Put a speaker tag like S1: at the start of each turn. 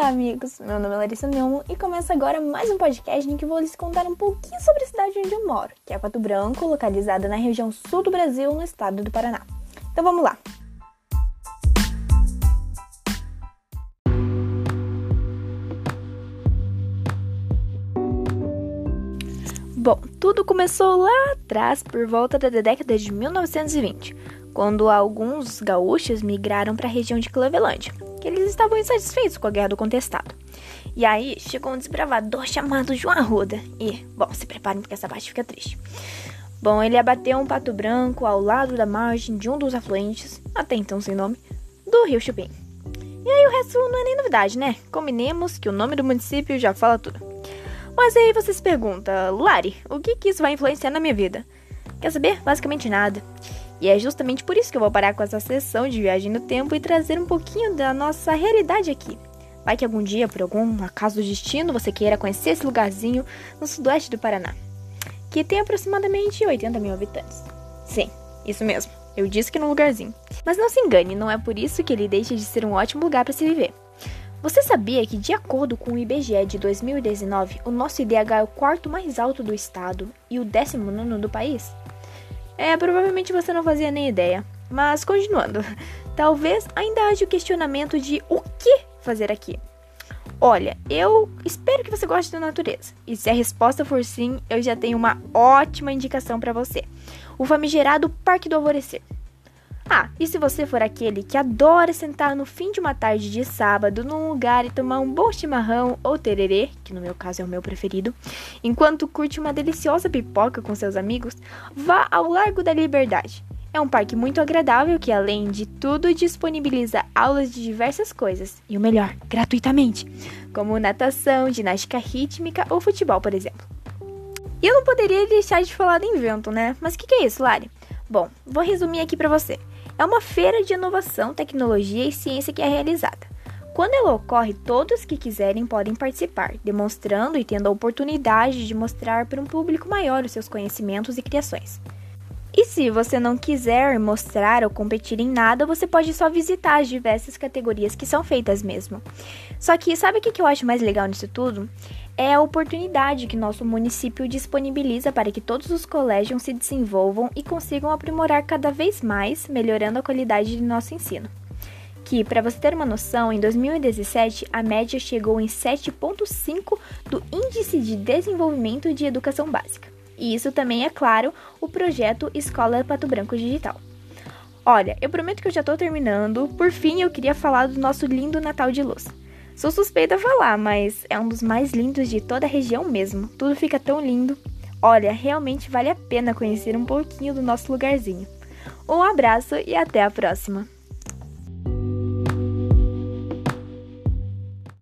S1: Olá, amigos! Meu nome é Larissa Neumann e começa agora mais um podcast em que vou lhes contar um pouquinho sobre a cidade onde eu moro, que é Pato Branco, localizada na região sul do Brasil, no estado do Paraná. Então vamos lá! Bom, tudo começou lá atrás, por volta da década de 1920, quando alguns gaúchos migraram para a região de Cleveland, que eles estavam insatisfeitos com a guerra do contestado. E aí chegou um desbravador chamado João Arruda. E, bom, se preparem porque essa parte fica triste. Bom, ele abateu um pato branco ao lado da margem de um dos afluentes, até então sem nome, do rio Chupim. E aí o resto não é nem novidade, né? Combinemos que o nome do município já fala tudo. Mas aí você se pergunta, Lari, o que, que isso vai influenciar na minha vida? Quer saber? Basicamente nada. E é justamente por isso que eu vou parar com essa sessão de viagem no tempo e trazer um pouquinho da nossa realidade aqui. Vai que algum dia, por algum acaso do destino, você queira conhecer esse lugarzinho no sudoeste do Paraná, que tem aproximadamente 80 mil habitantes. Sim, isso mesmo, eu disse que no lugarzinho. Mas não se engane, não é por isso que ele deixa de ser um ótimo lugar para se viver. Você sabia que, de acordo com o IBGE de 2019, o nosso IDH é o quarto mais alto do estado e o décimo nono do país? É, provavelmente você não fazia nem ideia. Mas continuando, talvez ainda haja o questionamento de o que fazer aqui. Olha, eu espero que você goste da natureza. E se a resposta for sim, eu já tenho uma ótima indicação para você: o famigerado Parque do Alvorecer. Ah, e se você for aquele que adora sentar no fim de uma tarde de sábado num lugar e tomar um bom chimarrão ou tererê, que no meu caso é o meu preferido, enquanto curte uma deliciosa pipoca com seus amigos, vá ao Largo da Liberdade. É um parque muito agradável que, além de tudo, disponibiliza aulas de diversas coisas, e o melhor, gratuitamente, como natação, ginástica rítmica ou futebol, por exemplo. E eu não poderia deixar de falar do invento, né? Mas o que, que é isso, Lari? Bom, vou resumir aqui para você. É uma feira de inovação, tecnologia e ciência que é realizada. Quando ela ocorre, todos que quiserem podem participar, demonstrando e tendo a oportunidade de mostrar para um público maior os seus conhecimentos e criações. E se você não quiser mostrar ou competir em nada, você pode só visitar as diversas categorias que são feitas mesmo. Só que sabe o que eu acho mais legal nisso tudo? É a oportunidade que nosso município disponibiliza para que todos os colégios se desenvolvam e consigam aprimorar cada vez mais, melhorando a qualidade de nosso ensino. Que, para você ter uma noção, em 2017 a média chegou em 7,5 do Índice de Desenvolvimento de Educação Básica. E isso também é, claro, o projeto Escola Pato Branco Digital. Olha, eu prometo que eu já estou terminando. Por fim, eu queria falar do nosso lindo Natal de Luz. Sou suspeita a falar, mas é um dos mais lindos de toda a região mesmo. Tudo fica tão lindo. Olha, realmente vale a pena conhecer um pouquinho do nosso lugarzinho. Um abraço e até a próxima!